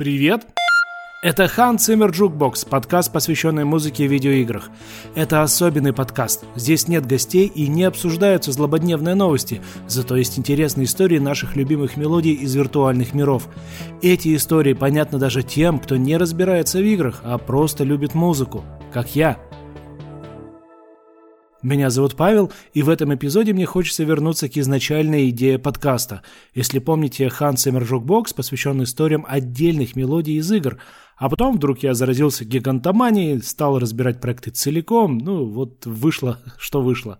Привет! Это Hans Zimmer Jukebox, подкаст, посвященный музыке в видеоиграх. Это особенный подкаст. Здесь нет гостей и не обсуждаются злободневные новости, зато есть интересные истории наших любимых мелодий из виртуальных миров. Эти истории понятны даже тем, кто не разбирается в играх, а просто любит музыку, как я – меня зовут Павел, и в этом эпизоде мне хочется вернуться к изначальной идее подкаста. Если помните, Хан Сэмер Жукбокс посвящен историям отдельных мелодий из игр, а потом вдруг я заразился гигантоманией, стал разбирать проекты целиком, ну вот вышло, что вышло.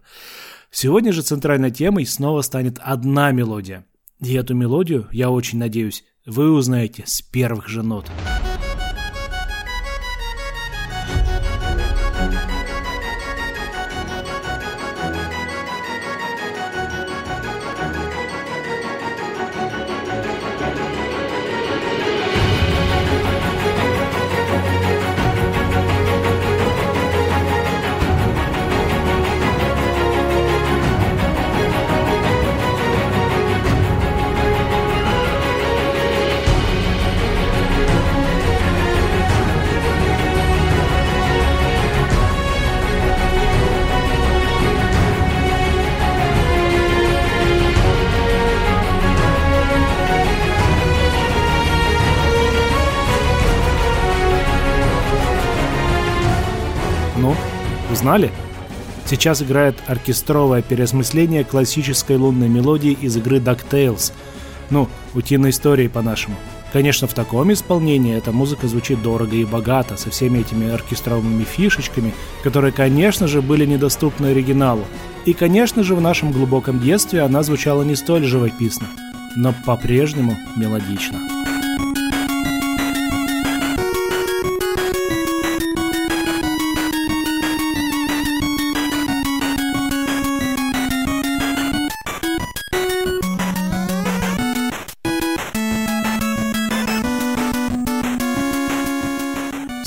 Сегодня же центральной темой снова станет одна мелодия. И эту мелодию, я очень надеюсь, вы узнаете с первых же нот. Узнали? Сейчас играет оркестровое переосмысление классической лунной мелодии из игры DuckTales. Ну, утиной истории по-нашему. Конечно, в таком исполнении эта музыка звучит дорого и богато, со всеми этими оркестровыми фишечками, которые, конечно же, были недоступны оригиналу. И, конечно же, в нашем глубоком детстве она звучала не столь живописно, но по-прежнему мелодично.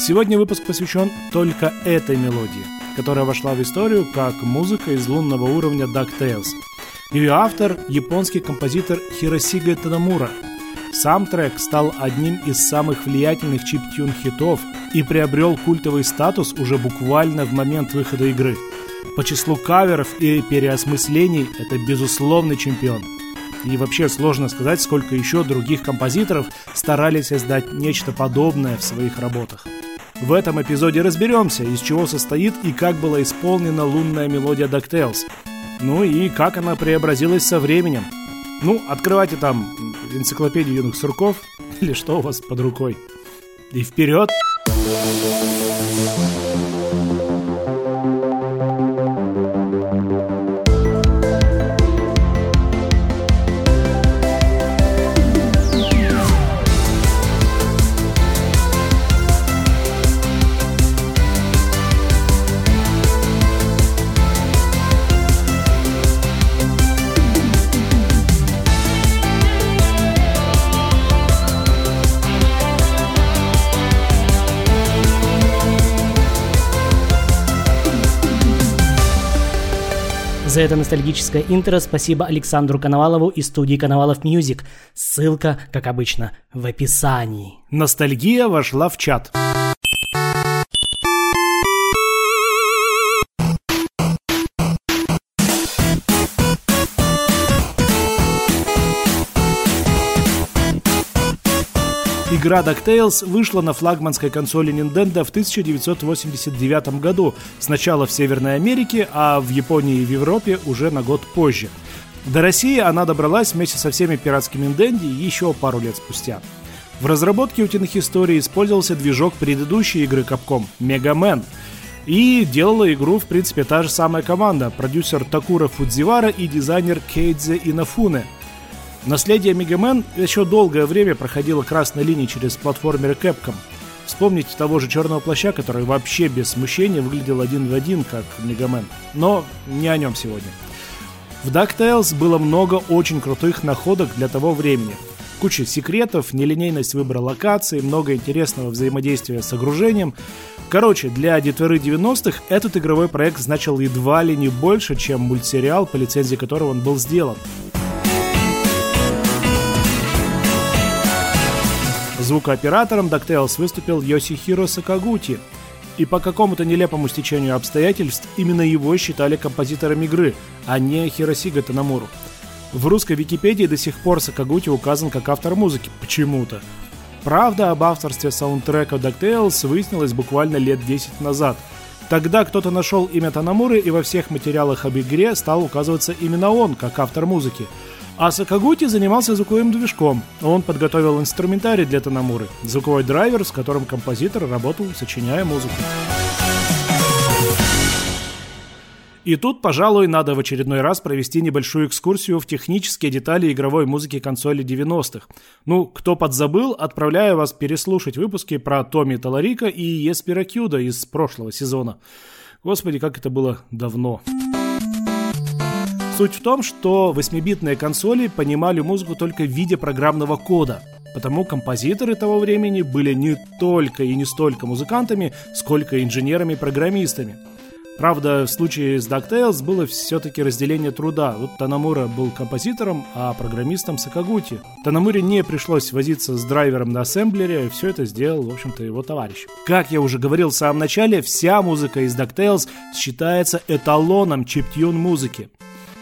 Сегодня выпуск посвящен только этой мелодии, которая вошла в историю как музыка из лунного уровня DuckTales. Ее автор – японский композитор Хиросига Танамура. Сам трек стал одним из самых влиятельных чип-тюн хитов и приобрел культовый статус уже буквально в момент выхода игры. По числу каверов и переосмыслений это безусловный чемпион. И вообще сложно сказать, сколько еще других композиторов старались создать нечто подобное в своих работах. В этом эпизоде разберемся, из чего состоит и как была исполнена лунная мелодия DuckTales. Ну и как она преобразилась со временем. Ну, открывайте там энциклопедию юных сурков или что у вас под рукой. И вперед! Thank За это ностальгическое интро спасибо Александру Коновалову из студии Konovalov Music. Ссылка, как обычно, в описании. Ностальгия вошла в чат. Игра DuckTales вышла на флагманской консоли Nintendo в 1989 году, сначала в Северной Америке, а в Японии и в Европе уже на год позже. До России она добралась вместе со всеми пиратскими Денди еще пару лет спустя. В разработке утиных историй использовался движок предыдущей игры Capcom – Man. И делала игру, в принципе, та же самая команда – продюсер Такура Фудзивара и дизайнер Кейдзе Инафуне – Наследие Мегамен еще долгое время проходило красной линией через платформеры Capcom. Вспомните того же черного плаща, который вообще без смущения выглядел один в один, как Мегамен. Но не о нем сегодня. В DuckTales было много очень крутых находок для того времени. Куча секретов, нелинейность выбора локаций, много интересного взаимодействия с огружением. Короче, для детворы 90-х этот игровой проект значил едва ли не больше, чем мультсериал, по лицензии которого он был сделан. Звукооператором DuckTales выступил Йосихиро Сакагути, и по какому-то нелепому стечению обстоятельств именно его считали композитором игры, а не Хиросига Танамуру. В русской Википедии до сих пор Сакагути указан как автор музыки, почему-то. Правда об авторстве саундтрека DuckTales выяснилось буквально лет 10 назад. Тогда кто-то нашел имя Танамуры и во всех материалах об игре стал указываться именно он, как автор музыки. А Сакагути занимался звуковым движком. Он подготовил инструментарий для Танамуры, звуковой драйвер, с которым композитор работал, сочиняя музыку. И тут, пожалуй, надо в очередной раз провести небольшую экскурсию в технические детали игровой музыки консоли 90-х. Ну, кто подзабыл, отправляю вас переслушать выпуски про Томми Таларика и Еспера Кьюда из прошлого сезона. Господи, как это было давно. Суть в том, что 8-битные консоли понимали музыку только в виде программного кода. Потому композиторы того времени были не только и не столько музыкантами, сколько инженерами-программистами – Правда, в случае с DuckTales было все-таки разделение труда. Вот Танамура был композитором, а программистом Сакагути. Танамуре не пришлось возиться с драйвером на ассемблере, все это сделал, в общем-то, его товарищ. Как я уже говорил в самом начале, вся музыка из DuckTales считается эталоном чиптюн музыки.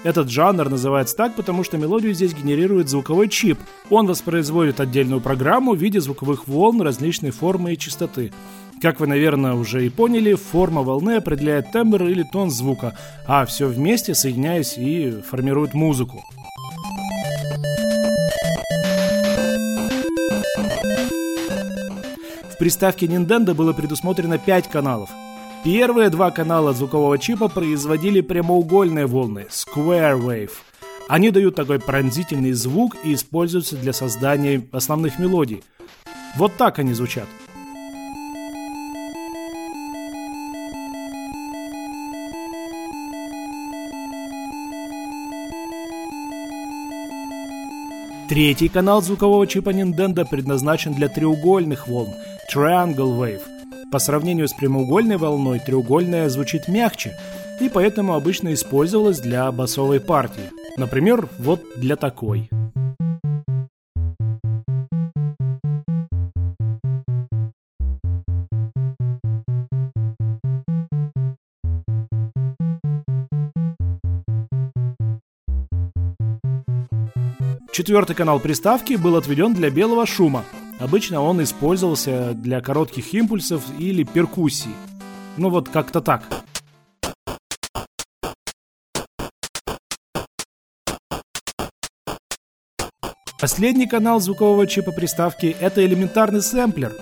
Этот жанр называется так, потому что мелодию здесь генерирует звуковой чип. Он воспроизводит отдельную программу в виде звуковых волн различной формы и частоты. Как вы, наверное, уже и поняли, форма волны определяет тембр или тон звука, а все вместе, соединяясь и формирует музыку. В приставке Nintendo было предусмотрено 5 каналов. Первые два канала звукового чипа производили прямоугольные волны – Square Wave. Они дают такой пронзительный звук и используются для создания основных мелодий. Вот так они звучат – Третий канал звукового чипа Nintendo предназначен для треугольных волн – Triangle Wave. По сравнению с прямоугольной волной, треугольная звучит мягче, и поэтому обычно использовалась для басовой партии. Например, вот для такой – Четвертый канал приставки был отведен для белого шума. Обычно он использовался для коротких импульсов или перкуссий. Ну вот как-то так. Последний канал звукового чипа приставки – это элементарный сэмплер,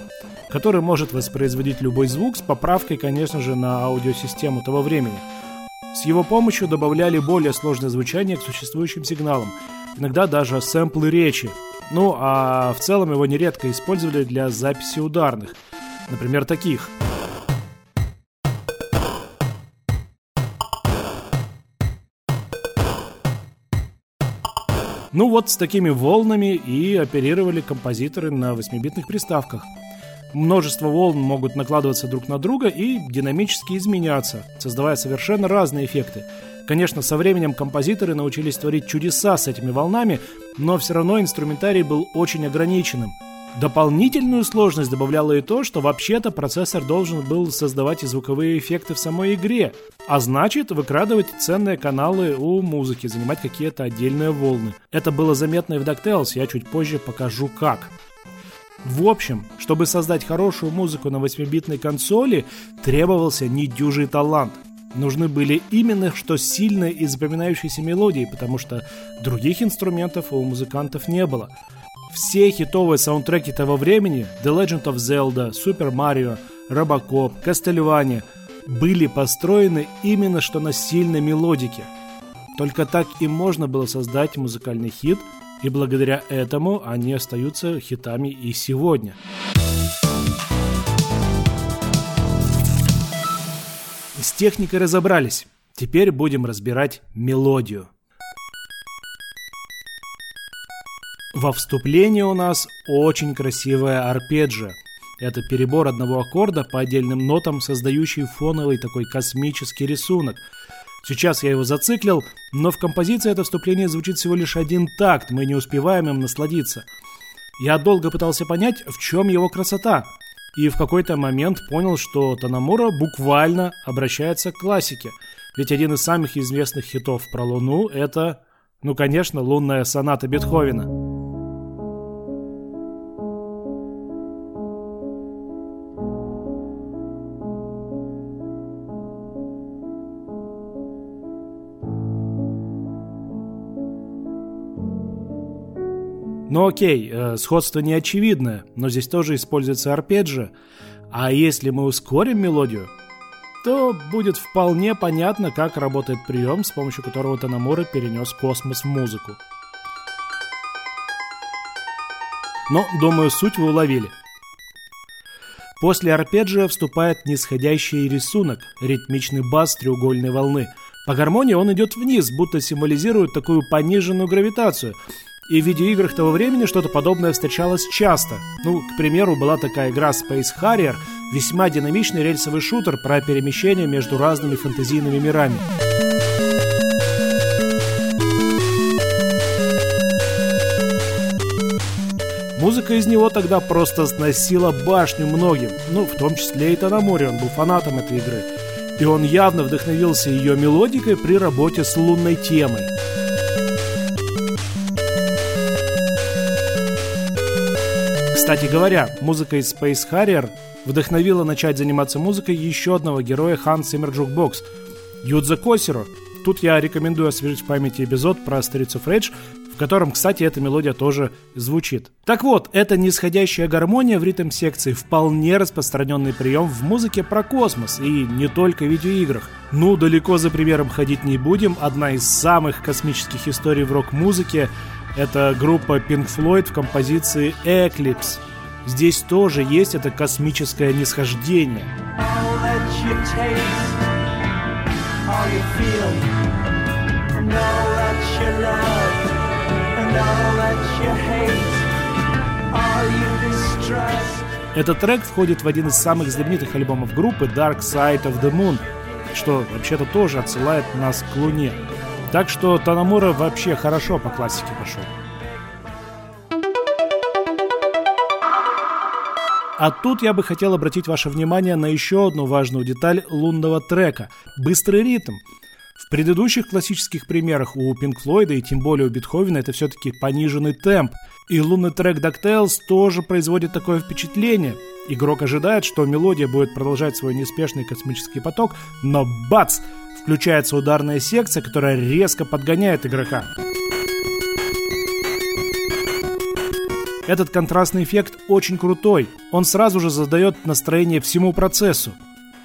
который может воспроизводить любой звук с поправкой, конечно же, на аудиосистему того времени. С его помощью добавляли более сложное звучание к существующим сигналам – иногда даже сэмплы речи. Ну, а в целом его нередко использовали для записи ударных. Например, таких. Ну вот с такими волнами и оперировали композиторы на 8-битных приставках. Множество волн могут накладываться друг на друга и динамически изменяться, создавая совершенно разные эффекты. Конечно, со временем композиторы научились творить чудеса с этими волнами, но все равно инструментарий был очень ограниченным. Дополнительную сложность добавляло и то, что вообще-то процессор должен был создавать и звуковые эффекты в самой игре, а значит выкрадывать ценные каналы у музыки, занимать какие-то отдельные волны. Это было заметно и в DuckTales, я чуть позже покажу как. В общем, чтобы создать хорошую музыку на 8-битной консоли, требовался недюжий талант – Нужны были именно что сильные и запоминающиеся мелодии, потому что других инструментов у музыкантов не было. Все хитовые саундтреки того времени The Legend of Zelda, Super Mario, Robocop, Castlevania были построены именно что на сильной мелодике. Только так и можно было создать музыкальный хит, и благодаря этому они остаются хитами и сегодня. С техникой разобрались. Теперь будем разбирать мелодию. Во вступлении у нас очень красивая арпеджио. Это перебор одного аккорда по отдельным нотам, создающий фоновый такой космический рисунок. Сейчас я его зациклил, но в композиции это вступление звучит всего лишь один такт, мы не успеваем им насладиться. Я долго пытался понять, в чем его красота, и в какой-то момент понял, что Танамура буквально обращается к классике. Ведь один из самых известных хитов про Луну – это, ну, конечно, лунная соната Бетховена. Ну окей, э, сходство не очевидное, но здесь тоже используется арпеджио. А если мы ускорим мелодию, то будет вполне понятно, как работает прием, с помощью которого Танамура перенес космос в музыку. Но, думаю, суть вы уловили. После арпеджио вступает нисходящий рисунок, ритмичный бас треугольной волны. По гармонии он идет вниз, будто символизирует такую пониженную гравитацию, и в видеоиграх того времени что-то подобное встречалось часто. Ну, к примеру, была такая игра Space Harrier, весьма динамичный рельсовый шутер про перемещение между разными фэнтезийными мирами. Музыка из него тогда просто сносила башню многим, ну, в том числе и Танамори, он был фанатом этой игры. И он явно вдохновился ее мелодикой при работе с лунной темой. Кстати говоря, музыка из Space Harrier вдохновила начать заниматься музыкой еще одного героя Hans Zimmer Jukebox – Юдзо Косиро. Тут я рекомендую освежить в памяти эпизод про of Rage, в котором, кстати, эта мелодия тоже звучит. Так вот, эта нисходящая гармония в ритм-секции вполне распространенный прием в музыке про космос и не только в видеоиграх. Ну, далеко за примером ходить не будем, одна из самых космических историй в рок-музыке это группа Pink Floyd в композиции Eclipse. Здесь тоже есть это космическое нисхождение. Этот трек входит в один из самых знаменитых альбомов группы Dark Side of the Moon, что вообще-то тоже отсылает нас к Луне. Так что Танамура вообще хорошо по классике пошел. А тут я бы хотел обратить ваше внимание на еще одну важную деталь лунного трека – быстрый ритм. В предыдущих классических примерах у Пинк Флойда и тем более у Бетховена это все-таки пониженный темп. И лунный трек DuckTales тоже производит такое впечатление. Игрок ожидает, что мелодия будет продолжать свой неспешный космический поток, но бац! Включается ударная секция, которая резко подгоняет игрока. Этот контрастный эффект очень крутой. Он сразу же задает настроение всему процессу.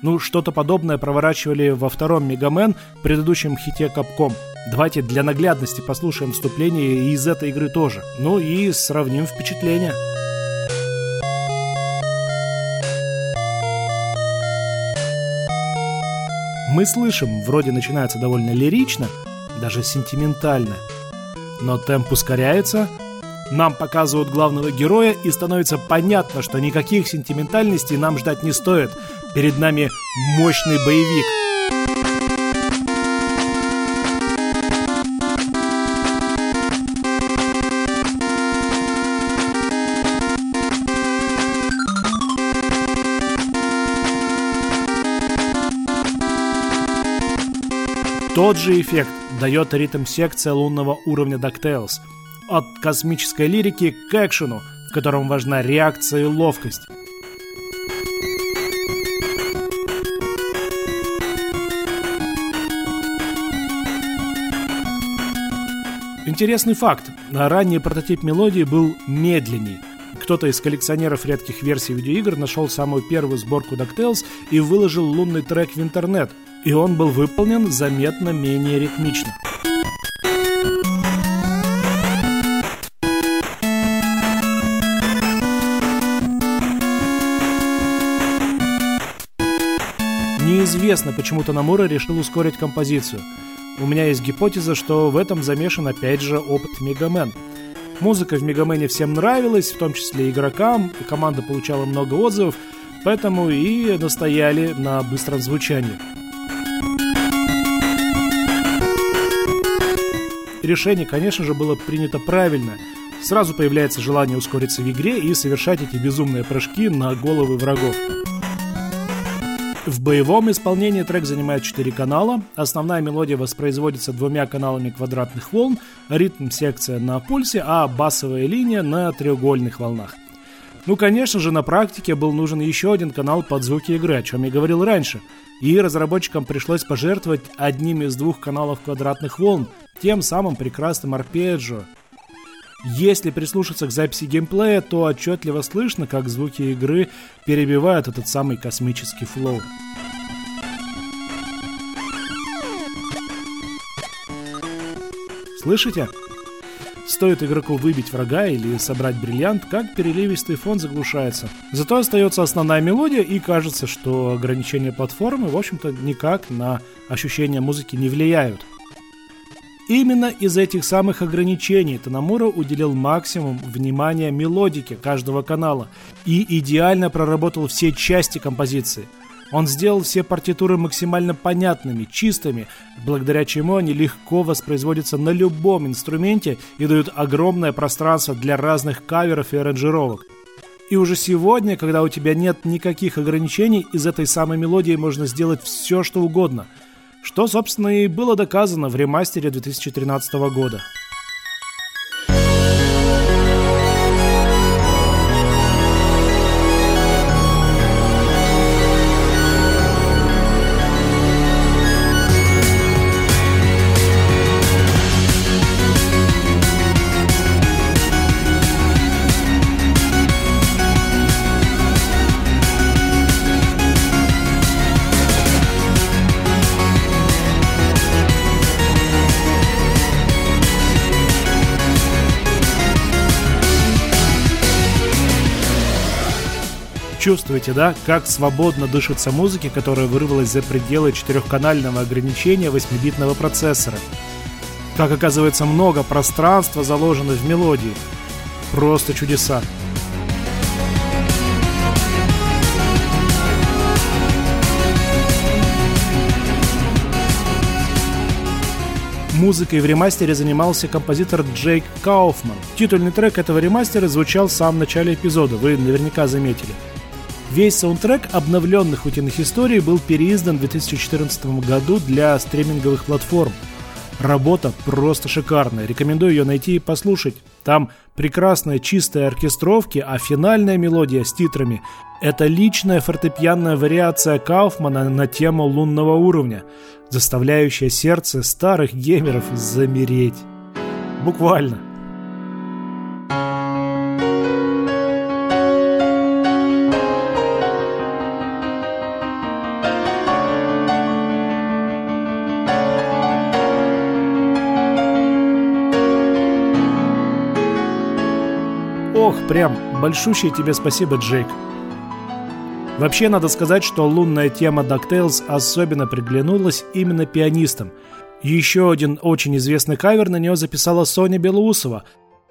Ну, что-то подобное проворачивали во втором Мегамен, предыдущем хите Капком. Давайте для наглядности послушаем вступление из этой игры тоже. Ну и сравним впечатления. Мы слышим, вроде начинается довольно лирично, даже сентиментально. Но темп ускоряется, нам показывают главного героя и становится понятно, что никаких сентиментальностей нам ждать не стоит. Перед нами мощный боевик – Тот же эффект дает ритм-секция лунного уровня DuckTales. От космической лирики к экшену, в котором важна реакция и ловкость. Интересный факт. Ранний прототип мелодии был медленней. Кто-то из коллекционеров редких версий видеоигр нашел самую первую сборку DuckTales и выложил лунный трек в интернет – и он был выполнен заметно менее ритмично. Неизвестно, почему Танамура решил ускорить композицию. У меня есть гипотеза, что в этом замешан опять же опыт Мегамен. Музыка в Мегамене всем нравилась, в том числе игрокам, и команда получала много отзывов, поэтому и настояли на быстром звучании. Решение, конечно же, было принято правильно. Сразу появляется желание ускориться в игре и совершать эти безумные прыжки на головы врагов. В боевом исполнении трек занимает 4 канала. Основная мелодия воспроизводится двумя каналами квадратных волн, ритм-секция на пульсе, а басовая линия на треугольных волнах. Ну, конечно же, на практике был нужен еще один канал под звуки игры, о чем я говорил раньше. И разработчикам пришлось пожертвовать одним из двух каналов квадратных волн, тем самым прекрасным арпеджио. Если прислушаться к записи геймплея, то отчетливо слышно, как звуки игры перебивают этот самый космический флоу. Слышите? Стоит игроку выбить врага или собрать бриллиант, как переливистый фон заглушается. Зато остается основная мелодия и кажется, что ограничения платформы, в общем-то, никак на ощущение музыки не влияют. Именно из этих самых ограничений Танамура уделил максимум внимания мелодике каждого канала и идеально проработал все части композиции. Он сделал все партитуры максимально понятными, чистыми, благодаря чему они легко воспроизводятся на любом инструменте и дают огромное пространство для разных каверов и аранжировок. И уже сегодня, когда у тебя нет никаких ограничений, из этой самой мелодии можно сделать все, что угодно – что, собственно, и было доказано в ремастере 2013 года. Чувствуете, да, как свободно дышится музыке, которая вырвалась за пределы четырехканального ограничения 8-битного процессора. Как оказывается, много пространства заложено в мелодии. Просто чудеса. Музыкой в ремастере занимался композитор Джейк Кауфман. Титульный трек этого ремастера звучал в самом начале эпизода, вы наверняка заметили. Весь саундтрек обновленных утиных историй был переиздан в 2014 году для стриминговых платформ. Работа просто шикарная. Рекомендую ее найти и послушать. Там прекрасные чистые оркестровки, а финальная мелодия с титрами – это личная фортепианная вариация Кауфмана на тему лунного уровня, заставляющая сердце старых геймеров замереть. Буквально. Прям большущее тебе спасибо, Джейк. Вообще, надо сказать, что лунная тема DuckTales особенно приглянулась именно пианистам. Еще один очень известный кавер на нее записала Соня Белоусова,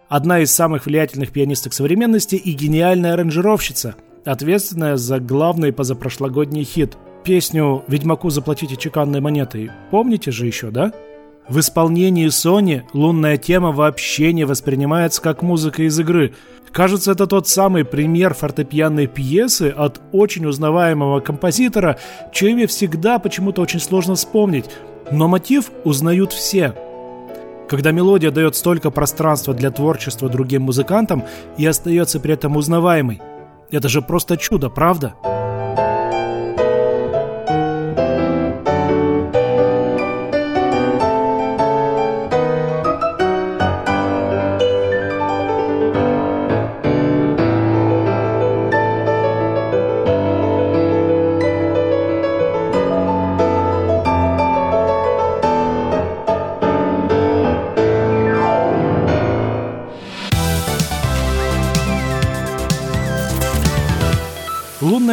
одна из самых влиятельных пианисток современности и гениальная аранжировщица, ответственная за главный позапрошлогодний хит – песню «Ведьмаку заплатите чеканной монетой». Помните же еще, да? В исполнении Sony лунная тема вообще не воспринимается как музыка из игры. Кажется, это тот самый пример фортепианной пьесы от очень узнаваемого композитора, чье имя всегда почему-то очень сложно вспомнить, но мотив узнают все. Когда мелодия дает столько пространства для творчества другим музыкантам и остается при этом узнаваемой, это же просто чудо, правда?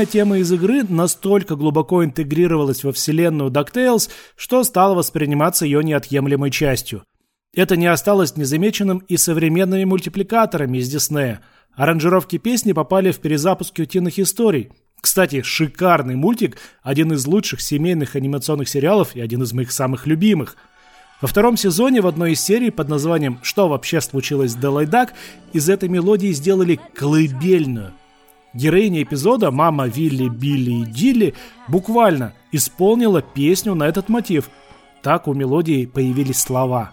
Лунная тема из игры настолько глубоко интегрировалась во вселенную DuckTales, что стала восприниматься ее неотъемлемой частью. Это не осталось незамеченным и современными мультипликаторами из Диснея. Аранжировки песни попали в перезапуски утиных историй. Кстати, шикарный мультик, один из лучших семейных анимационных сериалов и один из моих самых любимых. Во втором сезоне в одной из серий под названием «Что вообще случилось с Делой Дак» из этой мелодии сделали колыбельную. Героиня эпизода, мама Вилли, Билли и Дилли, буквально исполнила песню на этот мотив. Так у мелодии появились слова.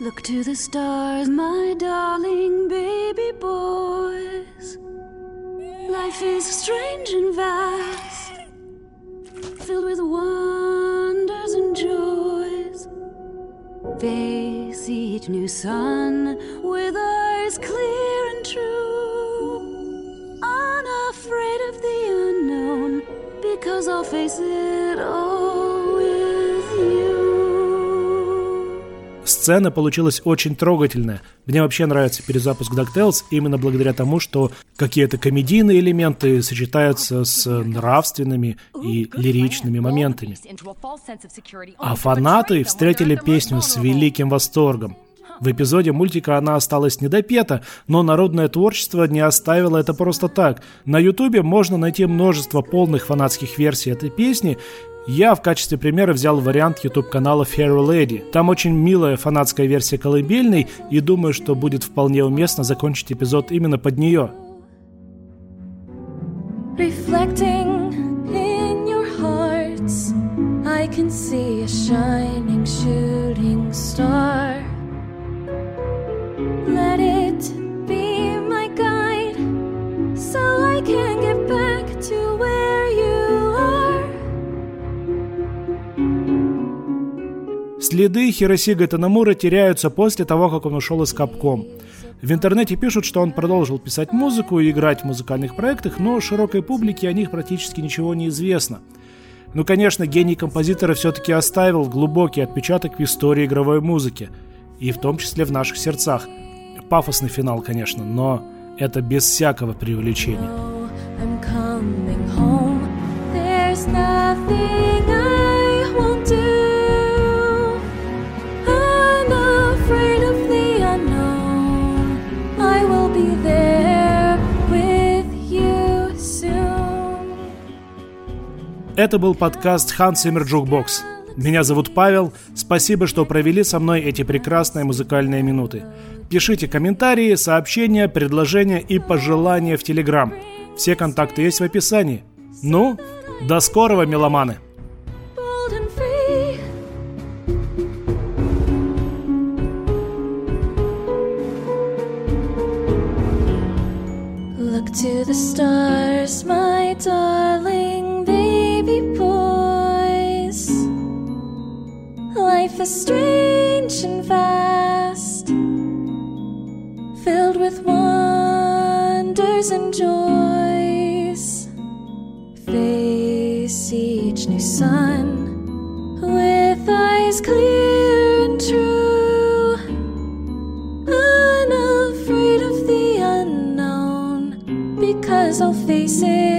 Look to the stars, my darling baby boys. Life is strange and vast, filled with wonders and joys. Face each new sun with eyes clear and true. Unafraid of the unknown, because I'll face it all with you. Сцена получилась очень трогательная. Мне вообще нравится перезапуск DuckTales именно благодаря тому, что какие-то комедийные элементы сочетаются с нравственными и лиричными моментами. А фанаты встретили песню с великим восторгом. В эпизоде мультика она осталась недопета, но народное творчество не оставило это просто так. На ютубе можно найти множество полных фанатских версий этой песни, я в качестве примера взял вариант YouTube-канала Fairy Lady. Там очень милая фанатская версия колыбельной, и думаю, что будет вполне уместно закончить эпизод именно под нее. Reflecting Следы Хиросига Танамура теряются после того, как он ушел из Капком. В интернете пишут, что он продолжил писать музыку и играть в музыкальных проектах, но широкой публике о них практически ничего не известно. Ну, конечно, гений композитора все-таки оставил глубокий отпечаток в истории игровой музыки, и в том числе в наших сердцах. Пафосный финал, конечно, но это без всякого преувеличения. Это был подкаст Zimmer Jukebox. Меня зовут Павел. Спасибо, что провели со мной эти прекрасные музыкальные минуты. Пишите комментарии, сообщения, предложения и пожелания в Телеграм. Все контакты есть в описании. Ну, до скорого, меломаны! To the stars, my darling Life is strange and vast, filled with wonders and joys. Face each new sun with eyes clear and true. Unafraid of the unknown, because I'll face it.